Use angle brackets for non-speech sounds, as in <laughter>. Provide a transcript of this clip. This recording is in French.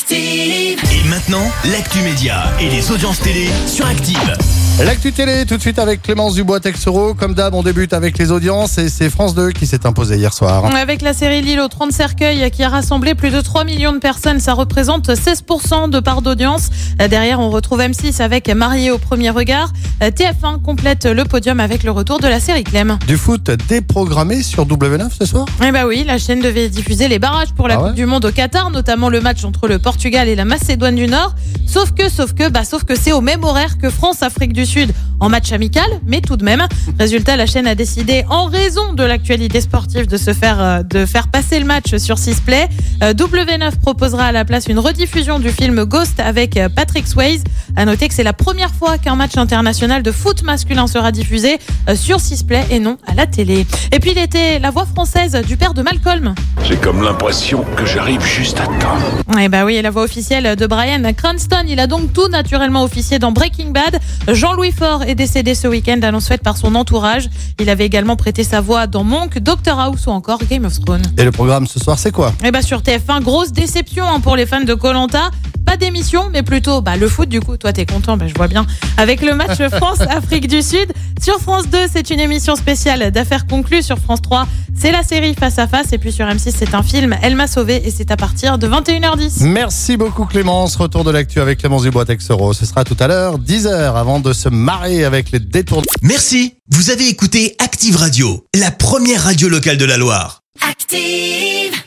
Active. Et maintenant, l'actu média et les audiences télé sur Active. L'actu télé, tout de suite avec Clémence Dubois Texero. Comme d'hab, on débute avec les audiences et c'est France 2 qui s'est imposé hier soir. Avec la série Lille aux 30 cercueils qui a rassemblé plus de 3 millions de personnes, ça représente 16% de part d'audience. Derrière, on retrouve M6 avec Marié au premier regard. TF1 complète le podium avec le retour de la série Clem. Du foot déprogrammé sur W9 ce soir? Eh bah oui, la chaîne devait diffuser les barrages pour la Ah ouais? Coupe du Monde au Qatar, notamment le match entre le Portugal et la Macédoine du Nord. Sauf que, sauf que, bah, sauf que c'est au même horaire que France-Afrique du Sud en match amical, mais tout de même. Résultat, la chaîne a décidé, en raison de l'actualité sportive, de se faire, euh, de faire passer le match sur 6 Play. Euh, W9 proposera à la place une rediffusion du film Ghost avec euh, Patrick Swayze. À noter que c'est la première fois qu'un match international de foot masculin sera diffusé sur 6 Play et non à la télé. Et puis il était la voix française du père de Malcolm. J'ai comme l'impression que j'arrive juste à temps. Eh bah oui, la voix officielle de Brian Cranston. Il a donc tout naturellement officié dans Breaking Bad. Jean-Louis Faure est décédé ce week-end, annonce faite par son entourage. Il avait également prêté sa voix dans Monk, Doctor House ou encore Game of Thrones. Et le programme ce soir, c'est quoi? Et bah sur TF1, grosse déception hein, pour les fans de Colanta. Pas d'émission, mais plutôt bah, le foot. Du coup, toi, t'es content, bah, je vois bien. Avec le match <laughs> France-Afrique du Sud. Sur France 2, c'est une émission spéciale d'affaires conclues. Sur France 3, c'est la série Face à Face. Et puis sur M6, c'est un film Elle m'a sauvé. Et c'est à partir de 21h10. Merci beaucoup Clémence. Retour de l'actu avec Clémence Dubois Texero. Ce sera tout à l'heure, 10h, avant de se marrer avec les détours. Merci, vous avez écouté Active Radio, la première radio locale de la Loire. Active.